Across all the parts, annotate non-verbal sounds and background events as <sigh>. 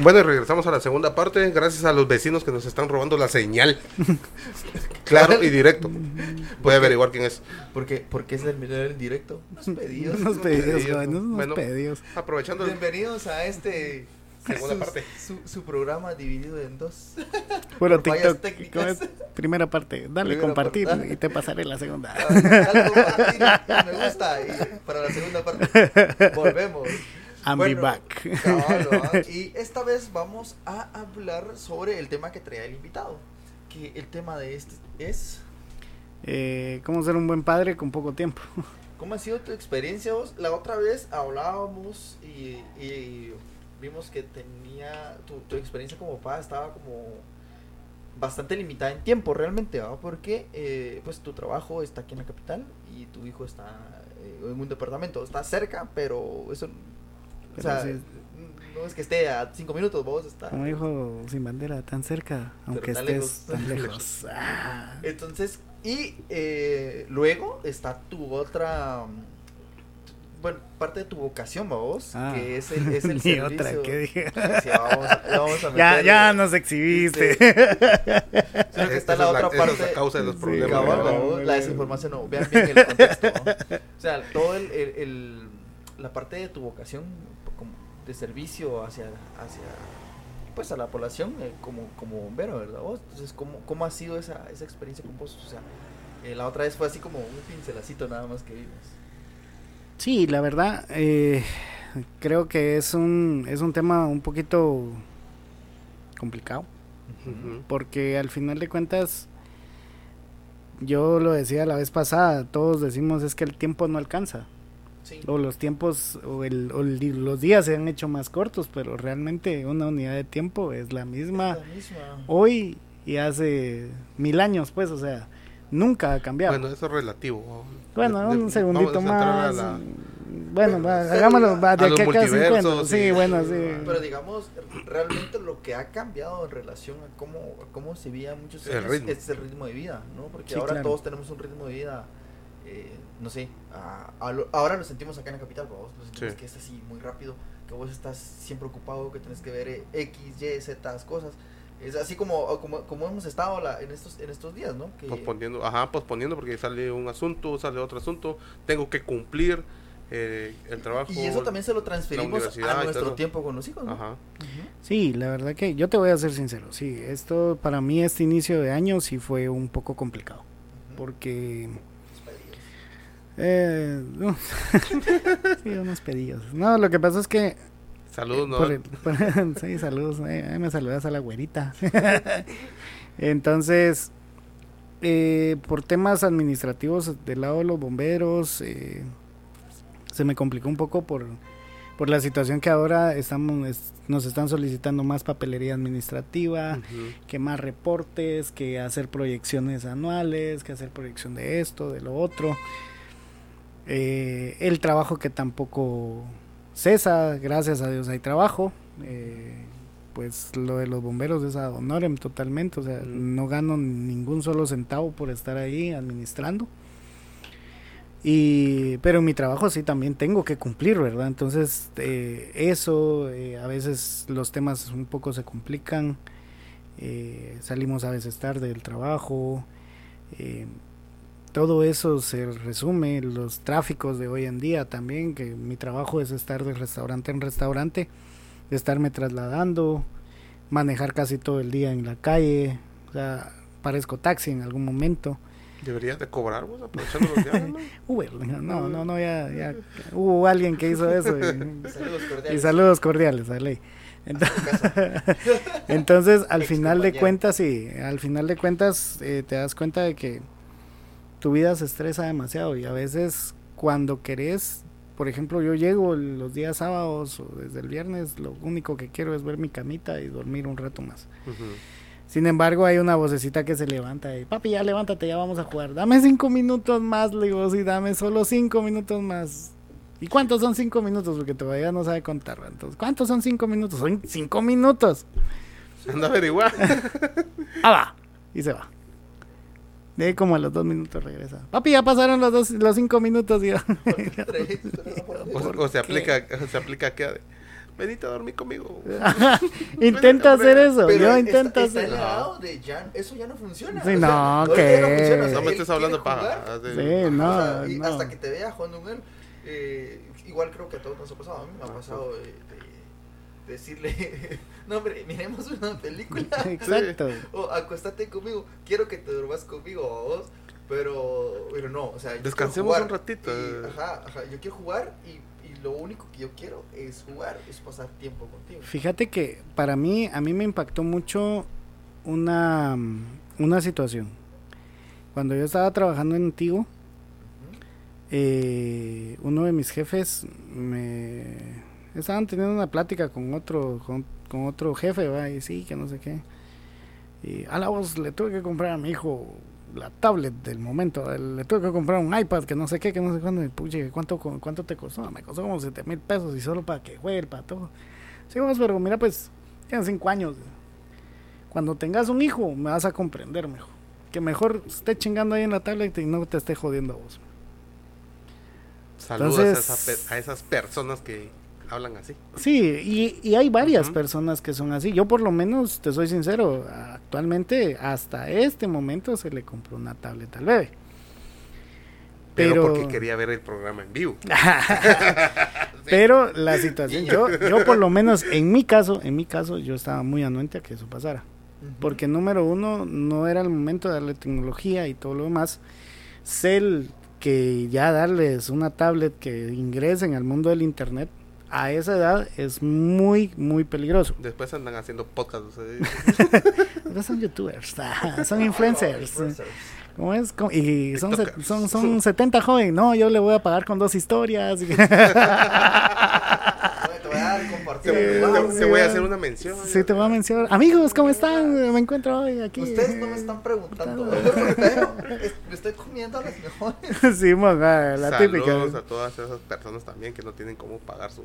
Bueno, y regresamos a la segunda parte. Gracias a los vecinos que nos están robando la señal. <laughs> claro y directo. Voy a averiguar quién es. Porque, porque es el en directo. Unos pedidos. Unos pedidos, pedidos, jóvenes, unos bueno. pedidos. Aprovechando. Bienvenidos a este Segunda su, parte. Su, su programa dividido en dos. <laughs> Fallas TikTok. técnicas. ¿cómo es? Primera parte. Dale Primera compartir parte. y te pasaré la segunda. Ah, dale compartir, me gusta. Y para la segunda parte <laughs> volvemos. I'm Bueno, back. cabal, <laughs> ¿va? y esta vez vamos a hablar sobre el tema que traía el invitado. Que el tema de este es Eh, ¿Cómo ser un buen padre con poco tiempo? <laughs> ¿Cómo ha sido tu experiencia vos? La otra vez hablábamos y, y vimos que tenía tu, tu experiencia como papá estaba como bastante limitada en tiempo realmente, ¿va? Porque eh, pues tu trabajo está aquí en la capital y tu hijo está eh, en un departamento, está cerca, pero eso, o sea, sí. no es que esté a cinco minutos, vos está. Como dijo sin bandera, tan cerca, aunque tan estés lejos. tan lejos. <laughs> Ah. Entonces, y eh, luego está tu otra, bueno, parte de tu vocación, vos, Ah. que es el, es <laughs> el servicio. otra, ¿qué dije? <laughs> Sí, vamos a, vamos a Ya, ya nos exhibiste. Sino que está la otra esa es parte. la causa de los Sí, problemas. vos, la desinformación, no, vean bien el contexto. ¿no? O sea, todo el, el- el- la parte de tu vocación de servicio hacia, hacia pues a la población eh, como, como bombero, ¿verdad? Vos? Entonces, ¿cómo, ¿cómo ha sido esa, esa experiencia con vos? O sea, eh, la otra vez fue así como un pincelacito nada más que vimos. Sí, la verdad, eh, creo que es un, es un tema un poquito complicado. Porque al final de cuentas, yo lo decía la vez pasada, todos decimos es que el tiempo no alcanza. Sí. O los tiempos, o, el, o el di- los días se han hecho más cortos, pero realmente una unidad de tiempo es la misma La misma. hoy y hace mil años, pues, o sea, nunca ha cambiado. Bueno, eso es relativo. Bueno, De- de- un segundito más. la- Bueno, va, hagámoslo, va, de a los aquí a acá multiversos 50. Sí, y- bueno, sí. Pero digamos, realmente lo que ha cambiado en relación a cómo, a cómo se veía muchos El años ritmo. es el ritmo de vida, ¿no? Porque Sí, ahora claro. todos tenemos un ritmo de vida, eh, no sé, a- a lo- ahora lo sentimos acá en la capital, vos lo sentimos Sí. que es así muy rápido, que vos estás siempre ocupado, que tienes que ver eh, X, Y, Z cosas. Es así como, como, como hemos estado la- en, estos, en estos días, ¿no? Que, Posponiendo, ajá, posponiendo porque sale un asunto, sale otro asunto, tengo que cumplir eh, el trabajo. y eso también se lo transferimos a nuestro tiempo con los hijos, ¿no? Ajá. Sí, la verdad que yo te voy a ser sincero. Sí, esto para mí, este inicio de año sí fue un poco complicado. Porque. Eh, no. <laughs> sí, unos pedidos. No, lo que pasa es que. Saludos, ¿no? por el- por- <laughs> sí, saludos. eh, me saludas a la güerita. <laughs> Entonces, eh, por temas administrativos del lado de los bomberos, eh, se me complicó un poco por, por la situación que ahora estamos, es- nos están solicitando más papelería administrativa, que más reportes, que hacer proyecciones anuales, que hacer proyección de esto, de lo otro. Eh, el trabajo que tampoco cesa, gracias a Dios hay trabajo. Eh, pues lo de los bomberos es ad honorem totalmente, o sea, no gano ningún solo centavo por estar ahí administrando. Y, pero en mi trabajo sí también tengo que cumplir, ¿verdad? Entonces, eh, eso, eh, a veces los temas un poco se complican, eh, salimos a veces tarde del trabajo, todo eso se resume, los tráficos de hoy en día también, que mi trabajo es estar de restaurante en restaurante, estarme trasladando, manejar casi todo el día en la calle, o sea, parezco taxi en algún momento. Deberías de cobrar, vos, aprovechando los días, ¿no? <laughs> Uber, no, no, no, ya, ya hubo alguien que hizo eso. y- <laughs> Saludos y cordiales. saludos cordiales a ley. Entonces, <laughs> entonces, al final de cuentas, sí, al final de cuentas eh, te das cuenta de que tu vida se estresa demasiado y a veces cuando querés, por ejemplo, yo llego los días sábados o desde el viernes, lo único que quiero es ver mi camita y dormir un rato más. Sin embargo, hay una vocecita que se levanta y, papi, ya levántate, ya vamos a jugar. Dame cinco minutos más, le digo, sí, dame solo cinco minutos más. ¿Y cuántos son cinco minutos? Porque todavía no sabe contar. Entonces, ¿cuántos son cinco minutos? Son cinco minutos. Anda a averiguar. ¡Ah, va! Y se va. De ahí como a los dos minutos regresa. Papi, ya pasaron los, dos, los cinco minutos. Y <laughs> O, o se aplica, se aplica que venite a dormir conmigo. <laughs> intenta hacer eso. Pero yo intento está hacer ya, eso ya no funciona. Sí, o sea, no, ahorita ¿qué? ya funciona, o sea, No me estés hablando paja. Sí, Sí. no, o sea, y no. hasta que te vea jugando él, eh, igual creo que a todos nos ha pasado. A mí me ha pasado de, de decirle, <laughs> <laughs> no, hombre, miremos una película. <laughs> Exacto. o acuéstate conmigo, quiero que te duermas conmigo vos. Pero, pero no, o sea, yo Descansemos jugar un ratito. y- ajá, ajá, yo quiero jugar y, y lo único que yo quiero es jugar, es pasar tiempo contigo. Fíjate que para mí, a mí me impactó mucho una, una situación. Cuando yo estaba trabajando en Tigo, eh, uno de mis jefes me estaban teniendo una plática con otro con, con otro jefe va y sí que no sé qué. Y a la voz le tuve que comprar a mi hijo la tablet del momento le tuve que comprar un iPad que no sé qué que no sé cuándo y cuánto cu- cuánto te costó me costó como 7 mil pesos y solo para que juegue para todo. Sí vos pero mira pues tienes 5 años cuando tengas un hijo me vas a comprender mejor que mejor esté chingando ahí en la tablet y no te esté jodiendo a vos. Saludos a, esa a esas personas que hablan así. Sí, y, y hay varias personas que son así. Yo por lo menos, te soy sincero, actualmente hasta este momento se le compró una tableta al bebé. Pero, Pero, porque quería ver el programa en vivo. <laughs> pero la situación, yo, yo por lo menos en mi caso, en mi caso, yo estaba muy anuente a que eso pasara. Porque número uno, no era el momento de darle tecnología y todo lo demás. Sé el- que ya darles una tablet que ingresen al mundo del internet a esa edad es muy, muy peligroso. Después andan haciendo podcasts. No <laughs> <laughs> son youtubers, <laughs> ah, son influencers. ¿Cómo es? ¿Cómo? Y son, son, son 70 jóvenes. No, yo le voy a pagar con dos historias. Te voy a dar compartir. Te, voy a hacer una mención. Sí, te voy a mencionar. Amigos, ¿cómo están? Me encuentro hoy aquí. Ustedes no me están preguntando, me estoy comiendo a las mejores. <laughs> Sí, mon, ah, la Saludos típica. a todas esas personas también que no tienen cómo pagar su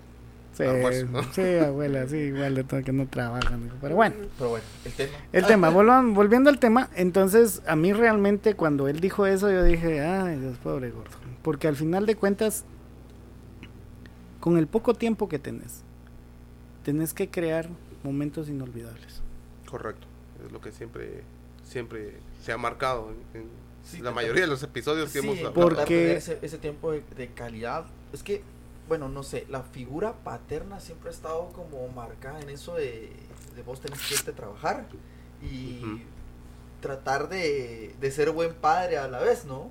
Sí, almuerzo, ¿no? sí, abuela, sí, igual de todo que no trabajan. Pero bueno. Pero bueno, el tema. El tema, volvan- volviendo al tema, entonces a mí realmente cuando él dijo eso yo dije, ay Dios, pobre gordo. Porque al final de cuentas, con el poco tiempo que tenés, tenés que crear momentos inolvidables. Correcto. Es lo que siempre siempre se ha marcado en, en Sí, la mayoría de los episodios que Sí, hemos hablado. Porque- ese, ese tiempo de, de calidad. Es que, bueno, no sé, la figura paterna siempre ha estado como marcada en eso de, de vos tenés que irte a trabajar y tratar de, de ser buen padre a la vez, ¿no?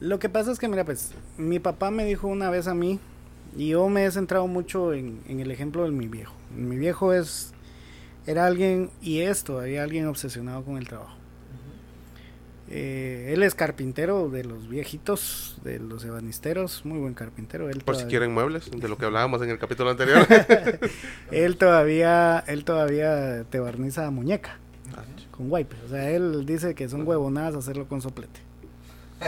Lo que pasa es que, mira, pues, mi papá me dijo una vez a mí, y yo me he centrado mucho en, en el ejemplo de mi viejo. Mi viejo es, era alguien, y es todavía alguien obsesionado con el trabajo. Eh, él es carpintero de los viejitos, de los ebanisteros, muy buen carpintero. Él Por si quieren muebles, de lo que hablábamos en el capítulo anterior. <laughs> Él todavía, él todavía te barniza muñeca con wipe. O sea, él dice que son huevonadas hacerlo con soplete. <laughs>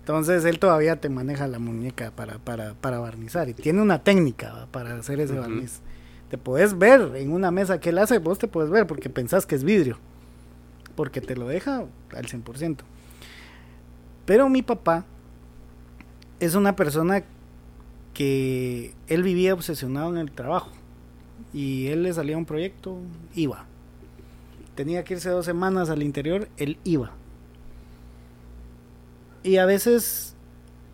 Entonces él todavía te maneja la muñeca para, para, para barnizar y tiene una técnica para hacer ese barniz. Te puedes ver en una mesa que él hace, vos te puedes ver porque pensás que es vidrio. Porque te lo deja al 100%. Pero mi papá es una persona que él vivía obsesionado en el trabajo. Y él le salía un proyecto, iba. Tenía que irse dos semanas al interior, él iba. Y a veces,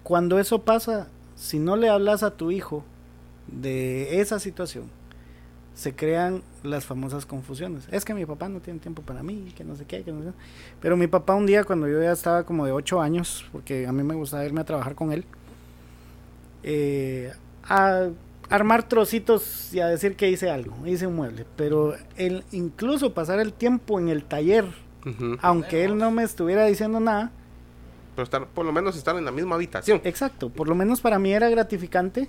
cuando eso pasa, si no le hablas a tu hijo de esa situación, se crean las famosas confusiones. Es que mi papá no tiene tiempo para mí, que no sé qué, que no sé. Pero mi papá un día, cuando yo ya estaba como de 8 años, porque a mí me gustaba irme a trabajar con él, eh, a armar trocitos y a decir que hice algo, hice un mueble. Pero el incluso pasar el tiempo en el taller, aunque él no me estuviera diciendo nada, Pero estar, por lo menos estar en la misma habitación. Exacto, por lo menos para mí era gratificante.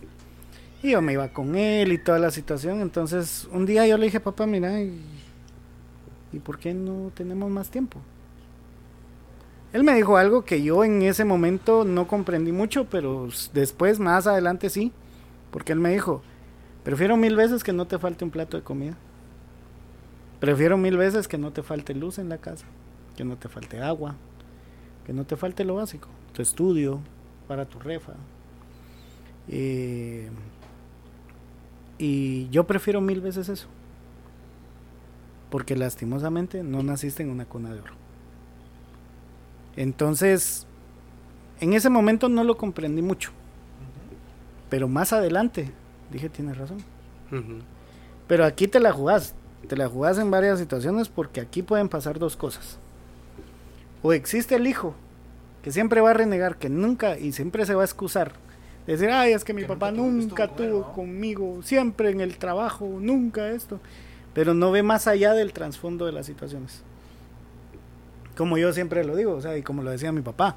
Y yo me iba con él y toda la situación. Entonces, un día yo le dije, papá, mira, ¿y, ¿y por qué no tenemos más tiempo? Él me dijo algo que yo en ese momento no comprendí mucho, pero después, más adelante sí. Porque él me dijo, prefiero mil veces que no te falte un plato de comida. Prefiero mil veces que no te falte luz en la casa, que no te falte agua, que no te falte lo básico, tu estudio, para tu refa. Eh, Y yo prefiero mil veces eso. Porque lastimosamente no naciste en una cuna de oro. Entonces, en ese momento no lo comprendí mucho. Pero más adelante dije, tienes razón. Pero aquí te la jugás. Te la jugás en varias situaciones porque aquí pueden pasar dos cosas. O existe el hijo que siempre va a renegar, que nunca y siempre se va a excusar. Decir, ay, es que mi papá nunca, tuvo conmigo, siempre en el trabajo, nunca esto. Pero no ve más allá del trasfondo de las situaciones. Como yo siempre lo digo, o sea, y como lo decía mi papá.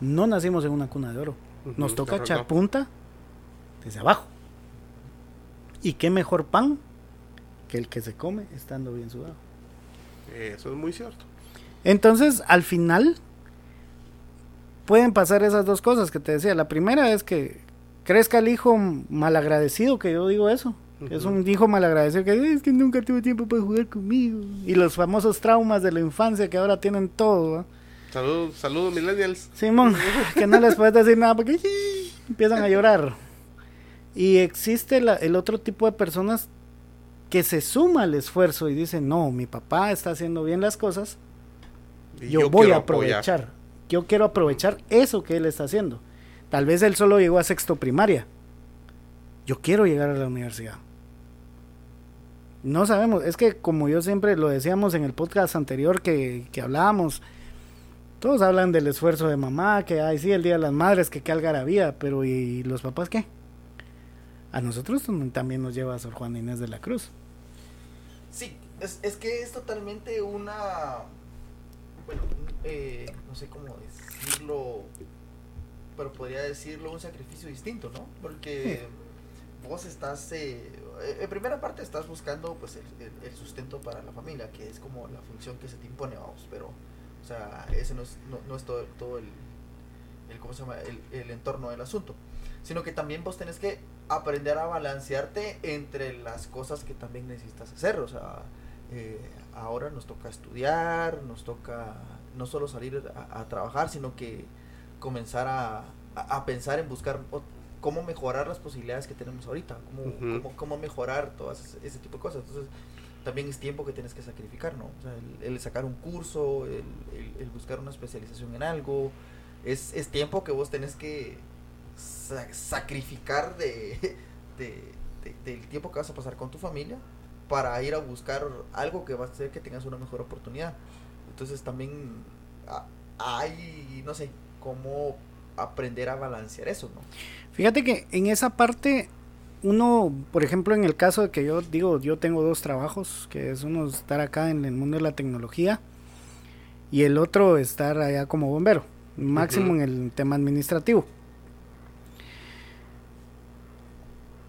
No nacimos en una cuna de oro. Nos toca echar punta desde abajo. Y qué mejor pan que el que se come estando bien sudado. Eso es muy cierto. Entonces, al final, pueden pasar esas dos cosas que te decía. La primera es que crezca el hijo malagradecido, que yo digo eso. Es un hijo malagradecido que es que nunca tuve tiempo para jugar conmigo. Y los famosos traumas de la infancia que ahora tienen todo. Saludos, saludos millennials. Simón, <laughs> que no les puedes decir nada porque empiezan a llorar. Y existe el otro tipo de personas que se suma al esfuerzo y dicen, no, mi papá está haciendo bien las cosas, yo, voy a aprovechar. Yo quiero aprovechar eso que él está haciendo. Tal vez él solo llegó a sexto primaria. Yo quiero llegar a la universidad. No sabemos, es que como yo siempre lo decíamos en el podcast anterior que, que hablábamos, todos hablan del esfuerzo de mamá, que ay sí, el Día de las Madres, que qué algarabía, pero ¿y los papás qué? A nosotros también nos lleva a Sor Juan Inés de la Cruz. Sí, es, es que es totalmente una bueno, eh, no sé cómo decirlo, pero podría decirlo un sacrificio distinto, ¿no? Porque vos estás, eh, en primera parte estás buscando pues el, sustento para la familia, que es como la función que se te impone, vamos, pero, o sea, ese no es, no, es todo, todo el, el, ¿cómo se llama? El, entorno del asunto, sino que también vos tenés que aprender a balancearte entre las cosas que también necesitas hacer, o sea, eh, ahora nos toca estudiar, nos toca no solo salir a, trabajar, sino que comenzar a, pensar en buscar cómo mejorar las posibilidades que tenemos ahorita, cómo, cómo, mejorar todas ese, tipo de cosas. Entonces, también es tiempo que tienes que sacrificar, ¿no? O sea, el, sacar un curso, el, buscar una especialización en algo, es, es tiempo que vos tenés que sacrificar <laughs> de, del tiempo que vas a pasar con tu familia para ir a buscar algo que va a hacer que tengas una mejor oportunidad. Entonces también hay, no sé, cómo aprender a balancear eso, ¿no? Fíjate que en esa parte uno, por ejemplo, en el caso de que yo digo, yo tengo dos trabajos, que es uno estar acá en el mundo de la tecnología y el otro estar allá como bombero, máximo en el tema administrativo.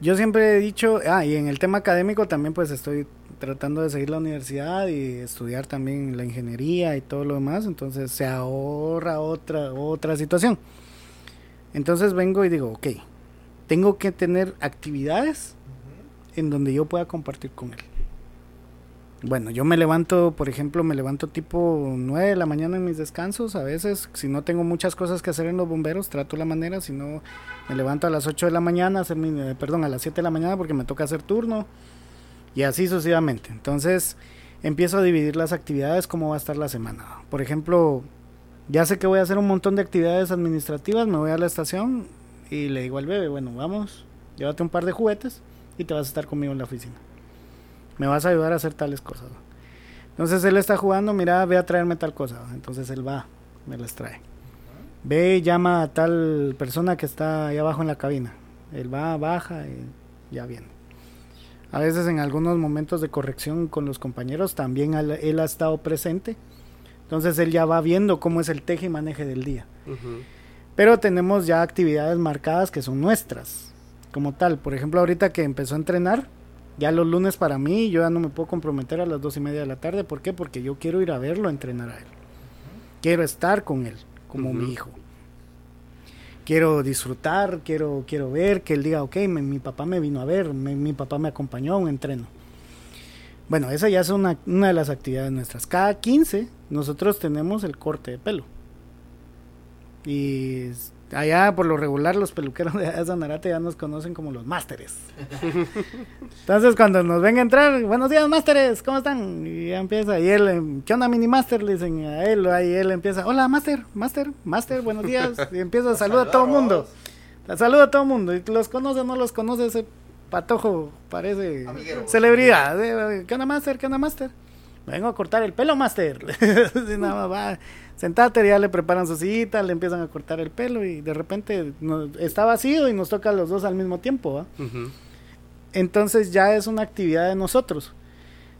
Yo siempre he dicho, ah, y en el tema académico también pues estoy tratando de seguir la universidad y estudiar también la ingeniería y todo lo demás, entonces se ahorra otra otra situación. Entonces vengo y digo, ok, tengo que tener actividades en donde yo pueda compartir con él. Bueno, yo me levanto, por ejemplo, me levanto tipo 9 de la mañana en mis descansos. A veces, si no tengo muchas cosas que hacer en los bomberos, trato la manera. Si no, me levanto a las 8 de la mañana, hacer mi, eh, perdón, a las 7 de la mañana porque me toca hacer turno. Y así sucesivamente. Entonces, empiezo a dividir las actividades, cómo va a estar la semana. Por ejemplo, ya sé que voy a hacer un montón de actividades administrativas, me voy a la estación y le digo al bebé, bueno, vamos, llévate un par de juguetes y te vas a estar conmigo en la oficina me vas a ayudar a hacer tales cosas. Entonces él está jugando, mira, ve a traerme tal cosa. Entonces él va, me las trae. Ve y llama a tal persona que está ahí abajo en la cabina. Él va, baja y ya viene. A veces en algunos momentos de corrección con los compañeros también él ha estado presente. Entonces él ya va viendo cómo es el teje y maneje del día. Pero tenemos ya actividades marcadas que son nuestras, como tal. Por ejemplo, ahorita que empezó a entrenar, ya los lunes para mí, yo ya no me puedo comprometer a las dos y media de la tarde. ¿Por qué? Porque yo quiero ir a verlo a entrenar a él. Quiero estar con él, como mi hijo. Quiero disfrutar, quiero, quiero ver, que él diga, ok, mi papá me vino a ver, mi papá me acompañó a un entreno. Bueno, esa ya es una, una de las actividades nuestras. Cada 15 nosotros tenemos el corte de pelo. Y Allá, por lo regular, los peluqueros de Sanarate ya nos conocen como los másteres. Entonces, cuando nos ven a entrar, buenos días, másteres, ¿cómo están? Y ya empieza, y él, em, ¿qué onda, mini máster? Le dicen a él, ahí él empieza, hola, máster, máster, máster, buenos días. Y empieza a saludar a todo el mundo. Saluda a todo el mundo. Y los conoce o no los conoce, ese patojo parece celebridad. Eh, ¿Qué onda, máster? ¿Qué onda, máster? Vengo a cortar el pelo, máster. <laughs> nada más va sentate, ya le preparan su sillita, le empiezan a cortar el pelo y de repente está vacío y nos toca a los dos al mismo tiempo. Entonces ya es una actividad de nosotros.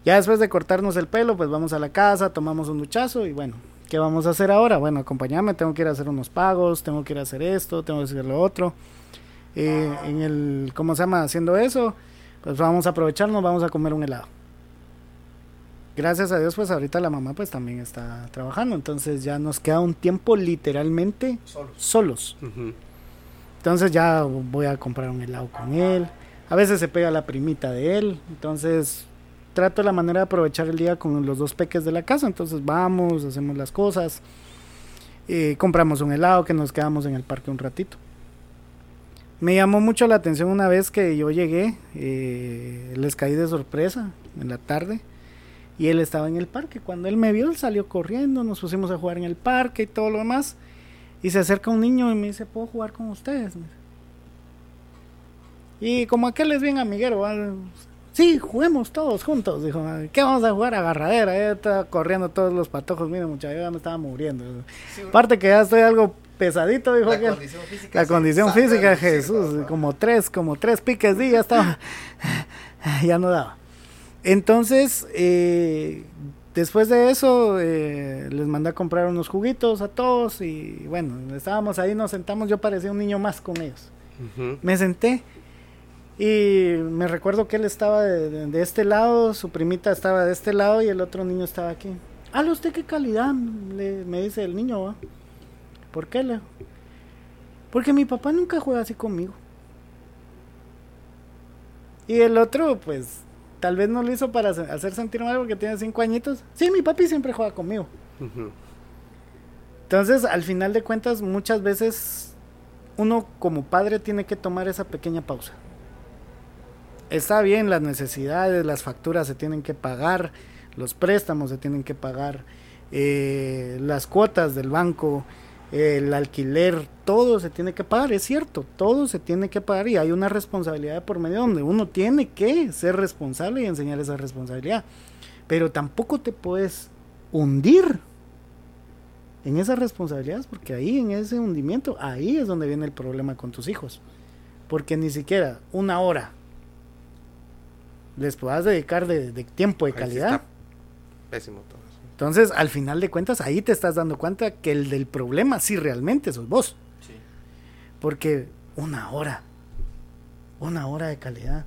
Ya después de cortarnos el pelo, pues vamos a la casa, tomamos un duchazo y bueno, ¿qué vamos a hacer ahora? Bueno, acompáñame, tengo que ir a hacer unos pagos, tengo que ir a hacer esto, tengo que hacer lo otro. Eh, en el, ¿cómo se llama? Haciendo eso, pues vamos a aprovecharnos, vamos a comer un helado gracias a Dios, pues ahorita la mamá pues también está trabajando, entonces ya nos queda un tiempo literalmente solos. Entonces ya voy a comprar un helado con él. A veces se pega la primita de él, entonces trato la manera de aprovechar el día con los dos peques de la casa, entonces vamos, hacemos las cosas, eh, compramos un helado que nos quedamos en el parque un ratito. Me llamó mucho la atención una vez que yo llegué, eh, les caí de sorpresa en la tarde y él estaba en el parque. Cuando él me vio, él salió corriendo, nos pusimos a jugar en el parque y todo lo demás. Y se acerca un niño y me dice, ¿puedo jugar con ustedes? Y como aquel es bien amiguero, sí, juguemos todos juntos. Dijo, ¿qué vamos a jugar? Agarradera. Ya estaba corriendo todos los patojos. Mira, muchachos, ya me estaba muriendo. Aparte que ya estoy algo pesadito, dijo la Condición física, la condición física, Jesús, como tres, como tres piques, y ya estaba, <laughs> ya no daba. Entonces, eh, después de eso, eh, les mandé a comprar unos juguitos a todos y bueno, estábamos ahí, nos sentamos, yo parecía un niño más con ellos. Me senté y me recuerdo que él estaba de, este lado, su primita estaba de este lado y el otro niño estaba aquí. ¿Ah, usted qué calidad? Le, me dice el niño, ¿por qué? Le? Porque mi papá nunca juega así conmigo. Y el otro, pues, Tal vez no lo hizo para hacer sentir mal porque tiene cinco añitos. Sí, mi papi siempre juega conmigo. Entonces, al final de cuentas, muchas veces uno como padre tiene que tomar esa pequeña pausa. Está bien, las necesidades, las facturas se tienen que pagar, los préstamos se tienen que pagar, eh, las cuotas del banco, el alquiler, todo se tiene que pagar, es cierto, todo se tiene que pagar y hay una responsabilidad por medio donde uno tiene que ser responsable y enseñar esa responsabilidad. Pero tampoco te puedes hundir en esas responsabilidades porque ahí en ese hundimiento, ahí es donde viene el problema con tus hijos. Porque ni siquiera una hora les puedas dedicar de, tiempo de calidad. Pésimo todo. Entonces, al final de cuentas, ahí te estás dando cuenta que el del problema sí realmente sos vos. Sí. Porque una hora, una hora de calidad.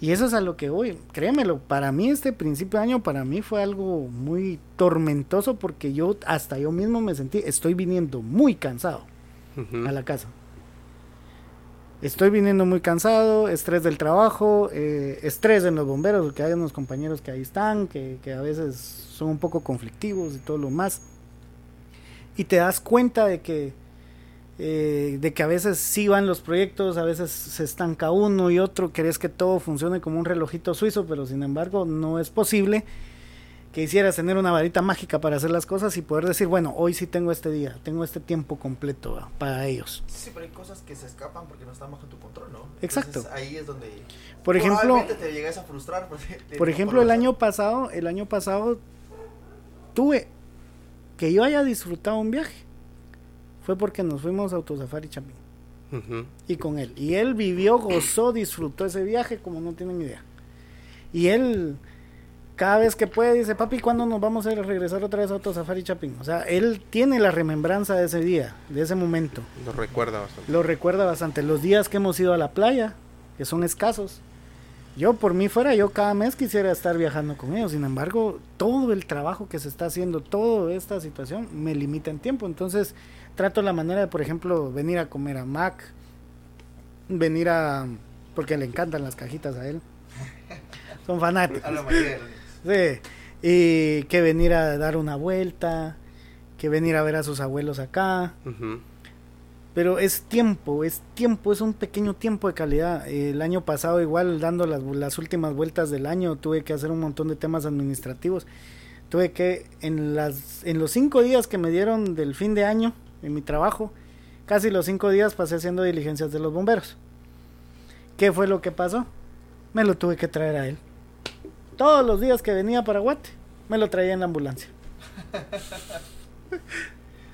Y eso es a lo que voy, créemelo, para mí este principio de año, para mí fue algo muy tormentoso porque yo hasta yo mismo me sentí, estoy viniendo muy cansado a la casa estoy viniendo muy cansado, estrés del trabajo, eh, estrés en los bomberos, porque hay unos compañeros que ahí están, que, a veces son un poco conflictivos y todo lo más. Y te das cuenta de que, eh, de que a veces sí van los proyectos, a veces se estanca uno y otro, querés que todo funcione como un relojito suizo, pero sin embargo no es posible que hicieras tener una varita mágica para hacer las cosas y poder decir, bueno, hoy sí tengo este día, tengo este tiempo completo para ellos. Sí, pero hay cosas que se escapan porque no están bajo tu control, ¿no? Exacto. ahí es donde por ejemplo, te llegas a frustrar. por ejemplo, el año pasado, el año pasado tuve que yo haya disfrutado un viaje. Fue porque nos fuimos a Autosafari Chapín. Y con él. Y él vivió, gozó, disfrutó ese viaje como no tienen idea. Y él cada vez que puede dice, papi, ¿cuándo nos vamos a regresar otra vez a Auto Safari Chapin? O sea, él tiene la remembranza de ese día, de ese momento. Lo recuerda bastante. Lo recuerda bastante. Los días que hemos ido a la playa, que son escasos. Yo por mí fuera, yo cada mes quisiera estar viajando con ellos. Sin embargo, todo el trabajo que se está haciendo, toda esta situación, me limita en tiempo. Entonces, trato la manera de, por ejemplo, venir a comer a Mac, venir a... porque le encantan las cajitas a él. Son fanáticos. Sí, y que venir a dar una vuelta, que venir a ver a sus abuelos acá. pero es tiempo, es tiempo, es un pequeño tiempo de calidad. El año pasado igual dando las, las últimas vueltas del año tuve que hacer un montón de temas administrativos. Tuve que en las en los cinco días que me dieron del fin de año en mi trabajo, casi los cinco días pasé haciendo diligencias de los bomberos. ¿Qué fue lo que pasó? Me lo tuve que traer a él. Todos los días que venía para Guate, me lo traía en la ambulancia. <laughs>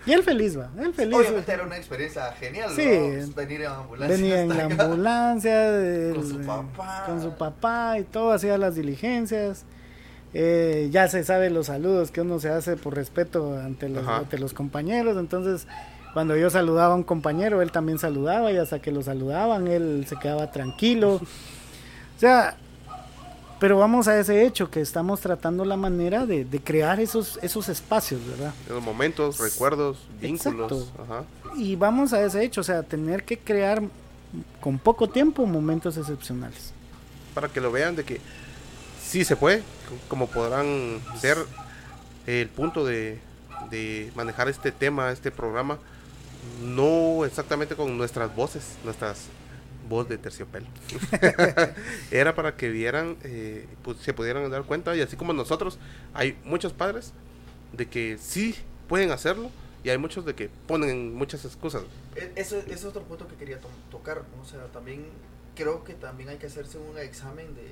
Y él feliz va, él feliz. Obviamente era una experiencia genial, Sí. ¿no? Venir en ambulancia. Venía en la acá. ambulancia el- Con su papá. con su papá y todo, hacía las diligencias. Eh, ya se sabe los saludos que uno se hace por respeto ante los, Ajá. ante los compañeros. Entonces, cuando yo saludaba a un compañero, él también saludaba y hasta que lo saludaban, él se quedaba tranquilo. <laughs> O sea, pero vamos a ese hecho que estamos tratando la manera de, de crear esos, esos espacios, ¿verdad? Los momentos, recuerdos, vínculos. Ajá. Y vamos a ese hecho, o sea, tener que crear con poco tiempo momentos excepcionales. Para que lo vean de que sí se puede, como podrán ser el punto de, de manejar este tema, este programa, no exactamente con nuestras voces, nuestras voz de terciopelo. <laughs> Era para que vieran, eh, pues, se pudieran dar cuenta, y así como nosotros, hay muchos padres de que sí pueden hacerlo, y hay muchos de que ponen muchas excusas. E- Eso, eso es otro punto que quería to- tocar. O sea, también creo que también hay que hacerse un examen de.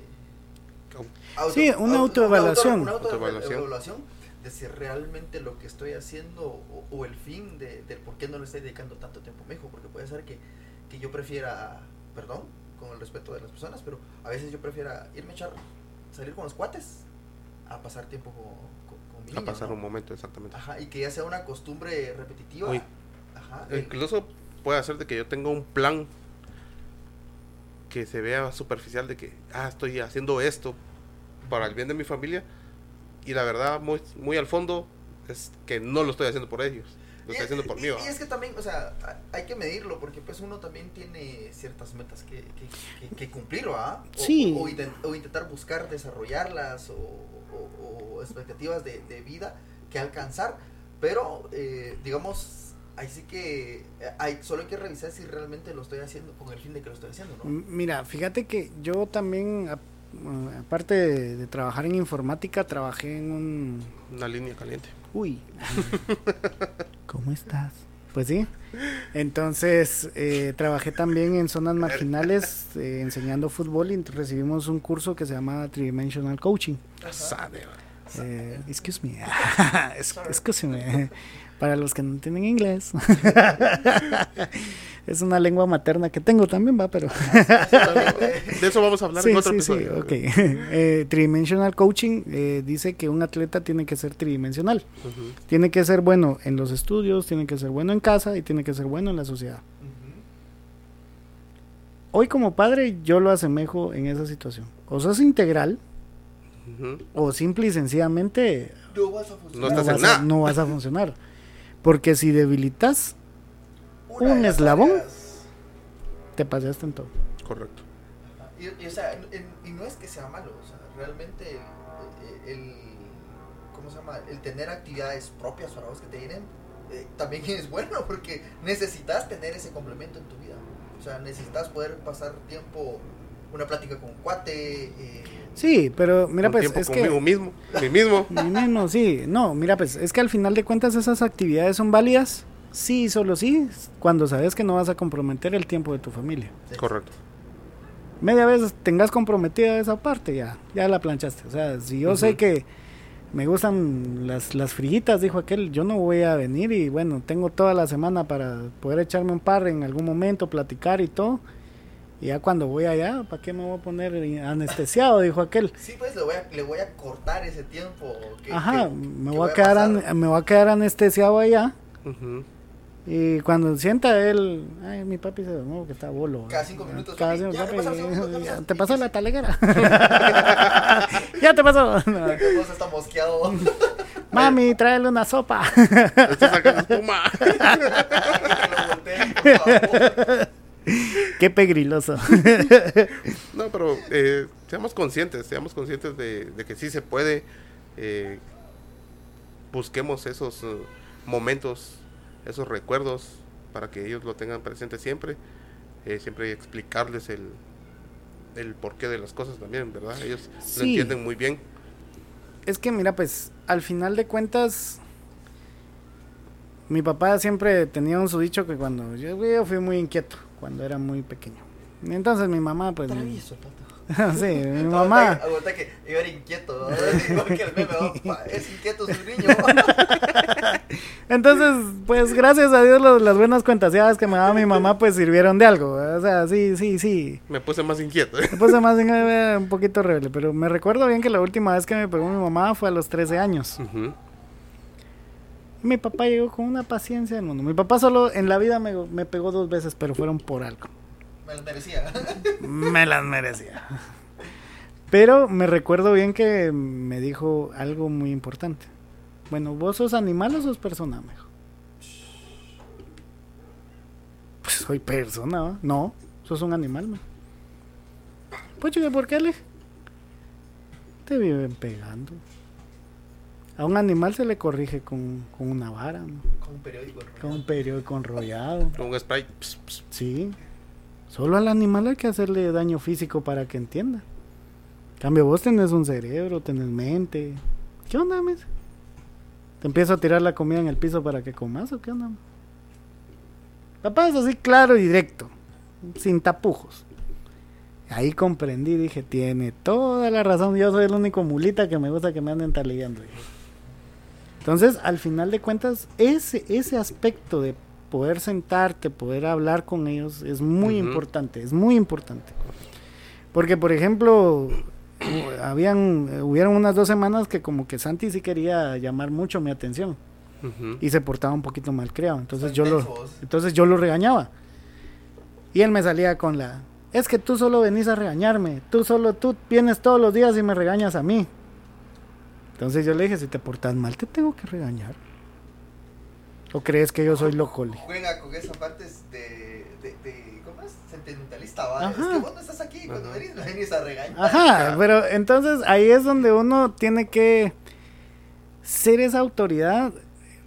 Sí, una autoevaluación. Una auto- Autoevaluación. autoevaluación de si realmente lo que estoy haciendo o, o el fin de, del por qué no le estoy dedicando tanto tiempo a mi hijo. Porque puede ser que, que yo prefiera, perdón, con el respeto de las personas, pero a veces yo prefiera irme a echar, salir con los cuates a pasar tiempo con, con, con mi A niño, pasar ¿no? un momento, exactamente. Ajá, y que ya sea una costumbre repetitiva. Uy. Ajá. el- Incluso puede hacer de que yo tenga un plan que se vea superficial de que, ah, estoy haciendo esto para el bien de mi familia y la verdad muy, muy al fondo es que no lo estoy haciendo por ellos, lo estoy haciendo por y, mí. y es que también, o sea, hay que medirlo porque pues uno también tiene ciertas metas que, que, que- que cumplir, ¿va? O, Sí. O, o inten- o intentar buscar desarrollarlas o, o- o expectativas de, de vida que alcanzar, pero eh, digamos, ahí sí que eh, hay, solo hay que revisar si realmente lo estoy haciendo con el fin de que lo estoy haciendo, ¿no? Mira, fíjate que yo también, uh, aparte de, de trabajar en informática, trabajé en un... Una línea caliente. Uy, <laughs> ¿cómo estás? Pues sí. Entonces, eh, trabajé también en zonas marginales eh, enseñando fútbol y recibimos un curso que se llama Tridimensional Coaching. Sabe, va. Eh, excuse me. <laughs> <laughs> Excuse me. Para los que no entienden inglés. Es una lengua materna que tengo también, va, pero... De eso vamos a hablar Sí, en otro sí, sí, episodio. ok. <laughs> Eh, tridimensional coaching eh, dice que un atleta tiene que ser tridimensional. Tiene que ser bueno en los estudios, tiene que ser bueno en casa y tiene que ser bueno en la sociedad. Hoy como padre yo lo asemejo en esa situación. O sos integral o simple y sencillamente No vas a No funcionar. estás vas a, nada. no vas a funcionar. Porque si debilitas, un eslabón. áreas- te pasaste en todo. Correcto. Y, y, o sea, en- y no es que sea malo, o sea, realmente el, el- ¿cómo se llama? El tener actividades propias para vos que te llenen eh, también <laughs> es bueno porque necesitas tener ese complemento en tu vida. O sea, necesitas poder pasar tiempo, una plática con un cuate. eh, Sí, pero mira pues es conmigo que mismo, mí mismo. <laughs> No, no, sí, no, mira pues es que al final de cuentas esas actividades son válidas. Sí, solo sí, cuando sabes que no vas a comprometer el tiempo de tu familia. Correcto. media vez tengas comprometida esa parte, ya, ya la planchaste. O sea, si yo sé que me gustan las, las frillitas, dijo aquel, yo no voy a venir y bueno, tengo toda la semana para poder echarme un par en algún momento, platicar y todo. Y ya cuando voy allá, ¿para qué me voy a poner anestesiado? <laughs> Dijo aquel. sí, pues le voy, a, le voy a cortar ese tiempo. Que, Ajá, que- me que voy a quedar an- me voy a quedar anestesiado allá. Ujú. Y cuando sienta él, ay, mi papi se durmió que está bolo. Cada cinco minutos, Cada cinco- ya, te pasó la talegera. <laughs> ya te pasó. <laughs> No. Vos está mosqueado. <laughs> Mami, tráele una sopa. Estoy sacando espuma. Qué pegriloso. No, pero eh, seamos conscientes, seamos conscientes de, de que sí se puede. eh, busquemos esos eh, momentos, esos recuerdos para que ellos lo tengan presente siempre. Eh, siempre explicarles el, el porqué de las cosas también, ¿verdad? Ellos lo entienden muy bien. Es que mira, pues al final de cuentas, mi papá siempre tenía un su dicho que cuando yo, yo fui muy inquieto, cuando era muy pequeño. Entonces mi mamá, pues... Travieso. <laughs> sí, mi Aguanta mamá... que- Aguanta que iba a ir inquieto. que el es inquieto su niño. <laughs> Entonces, pues gracias a Dios los- las buenas cuentaseadas que me daba mi mamá pues sirvieron de algo. O sea, sí, sí, sí. Me puse más inquieto. Me puse más en- eh, un poquito rebelde, pero me recuerdo bien que la última vez que me pegó mi mamá fue a los 13 años. Mi papá llegó con una paciencia del mundo. Mi papá solo en la vida me, me pegó dos veces, pero fueron por algo. Me lo merecía. <laughs> Me las merecía. Pero me recuerdo bien que me dijo algo muy importante. Bueno, ¿vos sos animal o sos persona? Me dijo. Pues soy persona, ¿va? No, sos un animal, me. Pues chica, ¿por qué le? Te viven pegando. A un animal se le corrige con, con una vara, ¿no? Con un periódico. ¿no? con un periódico enrollado. Con un. Sí. Solo al animal hay que hacerle daño físico para que entienda. En cambio, vos tenés un cerebro, tenés mente. ¿Qué onda, mes? ¿Te empiezo a tirar la comida en el piso para que comas o qué onda? Papá es así claro y directo, sin tapujos. Ahí comprendí, dije, tiene toda la razón. Yo soy el único mulita que me gusta que me anden taliando. Entonces, al final de cuentas, ese, ese aspecto de poder sentarte, poder hablar con ellos es muy importante, es muy importante. Porque, por ejemplo, habían, hubieron unas dos semanas que como que Santi sí quería llamar mucho mi atención y se portaba un poquito mal creado. Entonces yo lo, entonces yo lo regañaba. Y él me salía con la, es que tú solo venís a regañarme, tú solo, tú vienes todos los días y me regañas a mí. Entonces yo le dije, si te portas mal, te tengo que regañar. ¿O crees que yo soy loco? Le dije. Juega con esa parte de, de, de- ¿Cómo es? Sentimentalista, ¿va? Ajá. Es que vos no estás aquí. Cuando Ajá. venís, me venís a regañar. Ajá, pero entonces ahí es donde uno tiene que ser esa autoridad.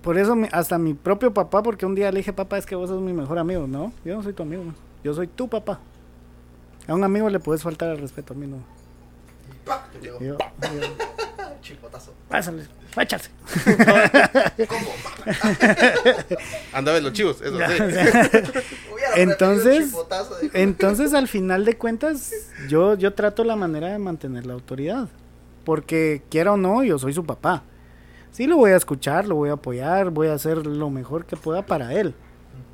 Por eso hasta mi propio papá, porque un día le dije, papá, es que vos sos mi mejor amigo. No, yo no soy tu amigo, yo soy tu papá. A un amigo le puedes faltar al respeto, a mí no. ¡Pah! Te pegó. Yo, yo, <laughs> pásale, échale. <laughs> ¿Cómo? <laughs> Andaba en los chivos, eso Ya, sí. Entonces- Entonces, al final de cuentas, yo, yo trato la manera de mantener la autoridad. Porque quiera o no, yo soy su papá. Sí, lo voy a escuchar, lo voy a apoyar, voy a hacer lo mejor que pueda para él.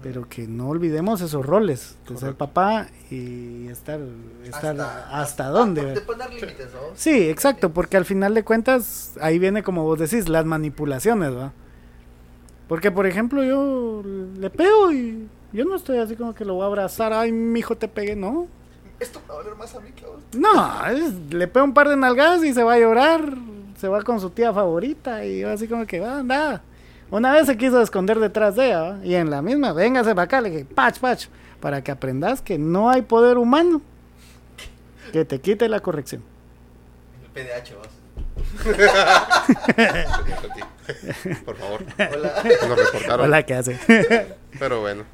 Pero que no olvidemos esos roles de ser Correcto. papá y estar, estar hasta, dónde. De ¿verdad? poner límites, ¿no? Sí, exacto, porque al final de cuentas, ahí viene como vos decís, las manipulaciones, ¿va? Porque, por ejemplo, yo le pego y yo no estoy así como que lo voy a abrazar, ay, mijo, te pegué, no. Esto me va a doler más a mí que a vos. No, es- le pego un par de nalgadas y se va a llorar, se va con su tía favorita y yo así como que, va, anda. Una vez se quiso esconder detrás de ella, ¿va? y en la misma, véngase para acá, le dije, pach, pach, para que aprendas que no hay poder humano que te quite la corrección. El PDH, vos. <laughs> Por favor, Hola. nos reportaron. Hola, ¿qué hace? <laughs> Pero bueno.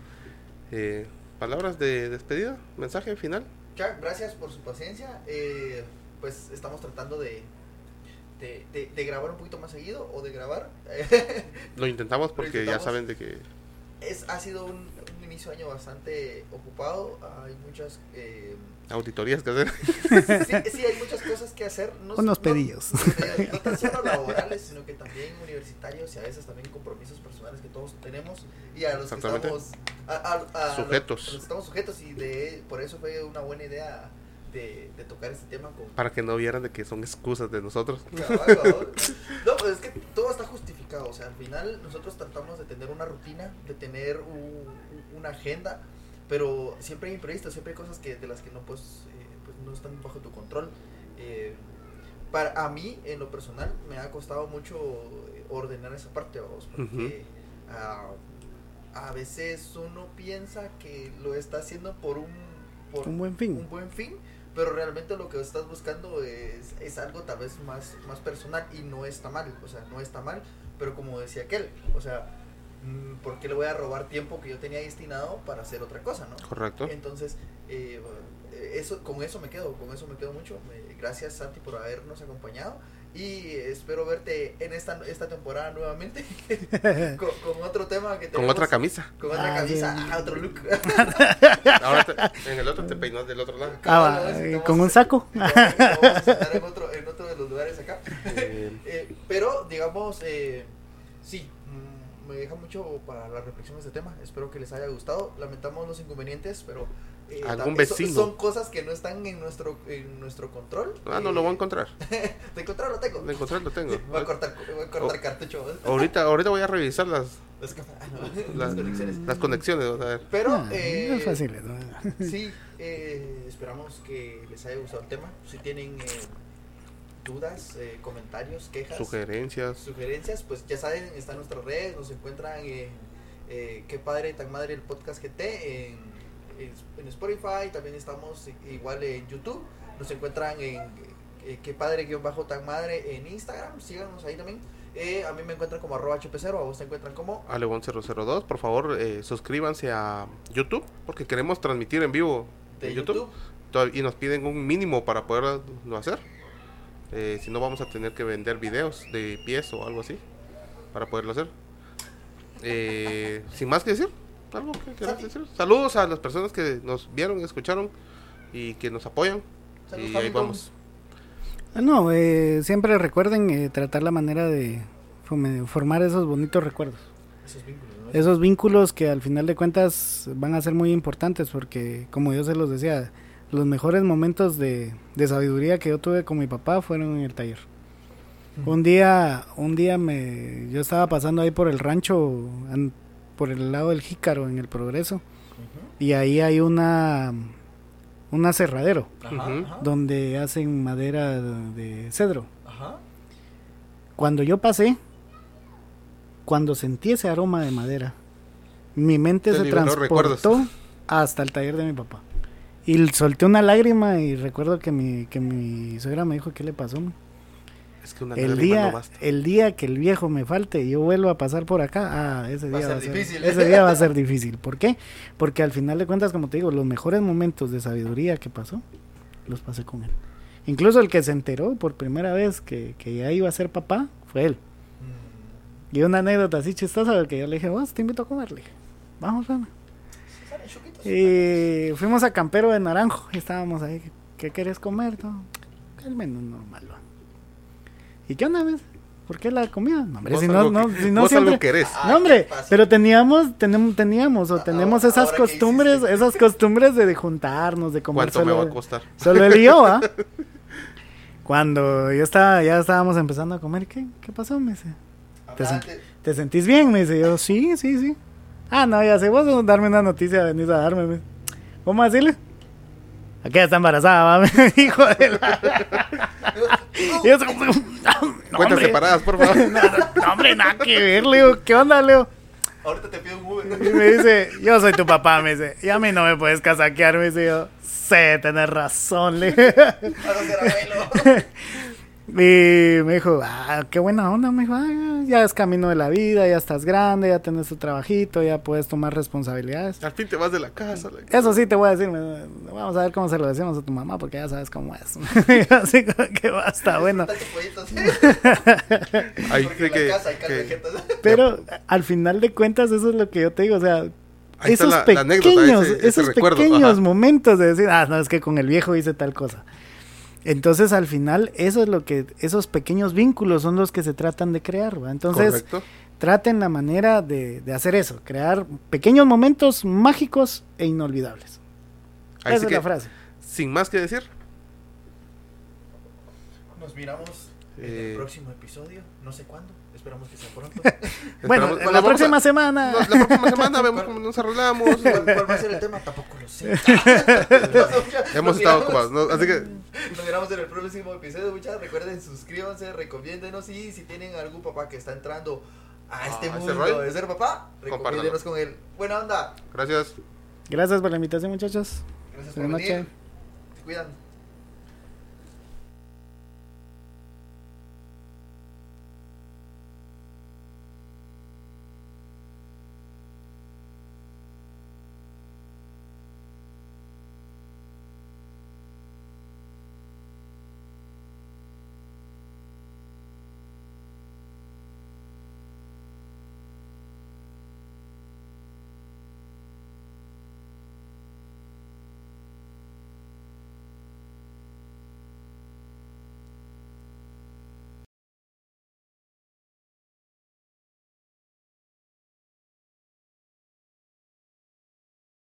Eh, Palabras de despedida, mensaje final. Jack, gracias por su paciencia. Eh, pues estamos tratando de, de, de- de grabar un poquito más seguido o de grabar. <laughs> Lo intentamos porque ya intentamos. saben de que es, ha sido un, un inicio de año bastante ocupado. Hay muchas... eh, auditorías que hacer. <laughs> sí, sí, hay muchas cosas que hacer. No, Unos no- pedillos. eh, no tan solo laborales, sino que también universitarios y a veces también compromisos personales que todos tenemos y a los que estamos a- a- a Sujetos. los- a los que estamos sujetos y de por eso fue una buena idea de, de tocar este tema con Para que no vieran de que son excusas de nosotros. <laughs> Cabal. No, pues es que todo está justificado. O sea, al final nosotros tratamos de tener una rutina, de tener un- una agenda, pero siempre hay imprevistos, siempre hay cosas que de las que no pues, eh, pues no están bajo tu control. Eh, para a mí, en lo personal, me ha costado mucho ordenar esa parte, vamos, porque ah, a veces uno piensa que lo está haciendo por un por Un buen fin. un buen fin, pero realmente lo que estás buscando es, es algo tal vez más, más personal y no está mal, o sea, no está mal, pero como decía aquel, o sea, mm, ¿por qué le voy a robar tiempo que yo tenía destinado para hacer otra cosa, no? Correcto. Entonces, eh, eso, con eso me quedo, con eso me quedo mucho. Me- gracias Santi por habernos acompañado y espero verte en esta, esta temporada nuevamente <laughs> con, con otro tema que Con tenemos- otra camisa. Con otra Ah, camisa, ah, otro look. <laughs> Ahora te- en el otro te peinas del otro lado. Ah, vamos con un saco. <laughs> Vamos a sentar en otro, en otro de los lugares acá. Eh, Eh, pero, digamos, eh, sí, mm, me deja mucho para la reflexión este tema. Espero que les haya gustado. Lamentamos los inconvenientes, pero eh, Algún vecino. son cosas que no están en nuestro en nuestro control. ah, no Eh, lo voy a encontrar. <laughs> De encontrar lo tengo. De encontrar lo tengo. <laughs> Voy a cortar, voy a cortar Oh. cartucho. Ahorita, ahorita voy a revisar las, Las, ah, no, las, <laughs> las conexiones. las conexiones. vamos a ver. Pero, Ah, eh, no es fácil. ¿no? Sí, eh, esperamos que les haya gustado el tema. Si tienen eh, dudas, eh, comentarios, quejas, Sugerencias. sugerencias, pues ya saben, están nuestras redes, nos encuentran en eh, Qué Padre Tan Madre el Podcast GT, en, en, en Spotify, también estamos igual en YouTube, nos encuentran en eh, Qué Padre guion bajo Tan Madre en Instagram, síganos ahí también. Eh, a mí me encuentran como arroba HP0, a vos te encuentran como Alebon002, por favor, eh, suscríbanse a YouTube, porque queremos transmitir en vivo de en YouTube. Y nos piden un mínimo para poderlo hacer. Eh, si no, vamos a tener que vender videos de pies o algo así para poderlo hacer. Eh, <laughs> sin más que decir, algo que quieras decir. Saludos a las personas que nos vieron, escucharon y que nos apoyan. Saludos, y ahí vamos. Ah, No, eh, siempre recuerden eh, tratar la manera de formar esos bonitos recuerdos. Esos vínculos, ¿no? Esos vínculos que al final de cuentas van a ser muy importantes porque, como yo se los decía, los mejores momentos de, de sabiduría que yo tuve con mi papá fueron en el taller. Un día, un día me, yo estaba pasando ahí por el rancho, an- por el lado del Jícaro, en el Progreso, y ahí hay una, un aserradero donde hacen madera de cedro. ajá. Cuando yo pasé, cuando sentí ese aroma de madera, mi mente Te se transportó recuerdos. hasta el taller de mi papá. Y solté una lágrima y recuerdo que mi, que mi suegra me dijo, ¿qué le pasó? ma?". Es que una El día, no basta. el día que el viejo me falte y yo vuelvo a pasar por acá, ah, ese día va a ser, difícil. ese día va a ser <laughs> difícil. ¿Por qué? Porque al final de cuentas, como te digo, los mejores momentos de sabiduría que pasó, los pasé con él. Incluso el que se enteró por primera vez que, que ya iba a ser papá, fue él. Mm, Y una anécdota así chistosa, porque yo le dije, vos, te invito a comer, le dije, vamos, vamos. Y fuimos a Campero de Naranjo, y estábamos ahí, ¿qué querés comer? No, el menú normal. ¿Y qué onda, ves? ¿Por qué la comida? No, hombre, si no, no, que- si no siempre... querés. No, hombre, pero teníamos, tenemos, teníamos o tenemos ahora- esas ahora costumbres, esas costumbres de, de juntarnos, de comer ¿Cuánto me va a solo, costar? solo y yo, ¿ah? Cuando yo estaba, ya estábamos empezando a comer, ¿qué, qué pasó? Me dice, te sen-. ¿te sentís bien? Me dice yo, sí, sí, sí. Ah, no, ya sé, vos darme una noticia, venís a darme. me- ¿Cómo decirle? Aquí está embarazada, va, <laughs> me dijo de la... Y yo, <laughs> no, Cuentas hombre, separadas, por favor. <laughs> no, hombre, nada que ver, Leo. ¿Qué onda, Leo? Ahorita te pido un Uber. Y me dice, yo soy tu papá, me dice. Y a mí no me puedes casaquear, me dice yo. Sé, tenés razón, le Y me dijo, ah, qué buena onda, me dijo, ah, ya es camino de la vida, ya estás grande, ya tenés tu trabajito, ya puedes tomar responsabilidades. Al fin te vas de la casa. Eso sí te voy a decir, vamos a ver cómo se lo decimos a tu mamá, porque ya sabes cómo es. <laughs> Así como que basta, <laughs> bueno. Sí. <laughs> Ahí que, la casa hay que-. Pero al final de cuentas, eso es lo que yo te digo, o sea, ahí esos la, la anécdota, pequeños, ese, ese esos recuerdo. pequeños ajá. momentos de decir, ah, no, es que con el viejo hice tal cosa. Entonces, al final, eso es lo que, esos pequeños vínculos son los que se tratan de crear, ¿va? Entonces, Correcto. traten la manera de, de hacer eso, crear pequeños momentos mágicos e inolvidables. Ahí Esa sí es que, la frase. sin más que decir, Nos miramos en Eh. el próximo episodio. No sé cuándo. Esperamos que sea pronto. <laughs> Bueno, esperamos- la a- próxima semana. no, la próxima semana <laughs> vemos cómo nos arreglamos. ¿Cuál, cuál va a ser el tema? Tampoco lo sé. <laughs> Hemos estado ocupados, ¿no? Así que Nos miramos en el próximo episodio, muchachos. Recuerden, suscríbanse, recomiéndenos y si tienen algún papá que está entrando a este Ah, ¿ese mundo de ser papá, recomiéndenos con él. Buena onda. gracias. Gracias por la invitación, muchachos. Gracias por Buenas venir. noches. Se cuidan.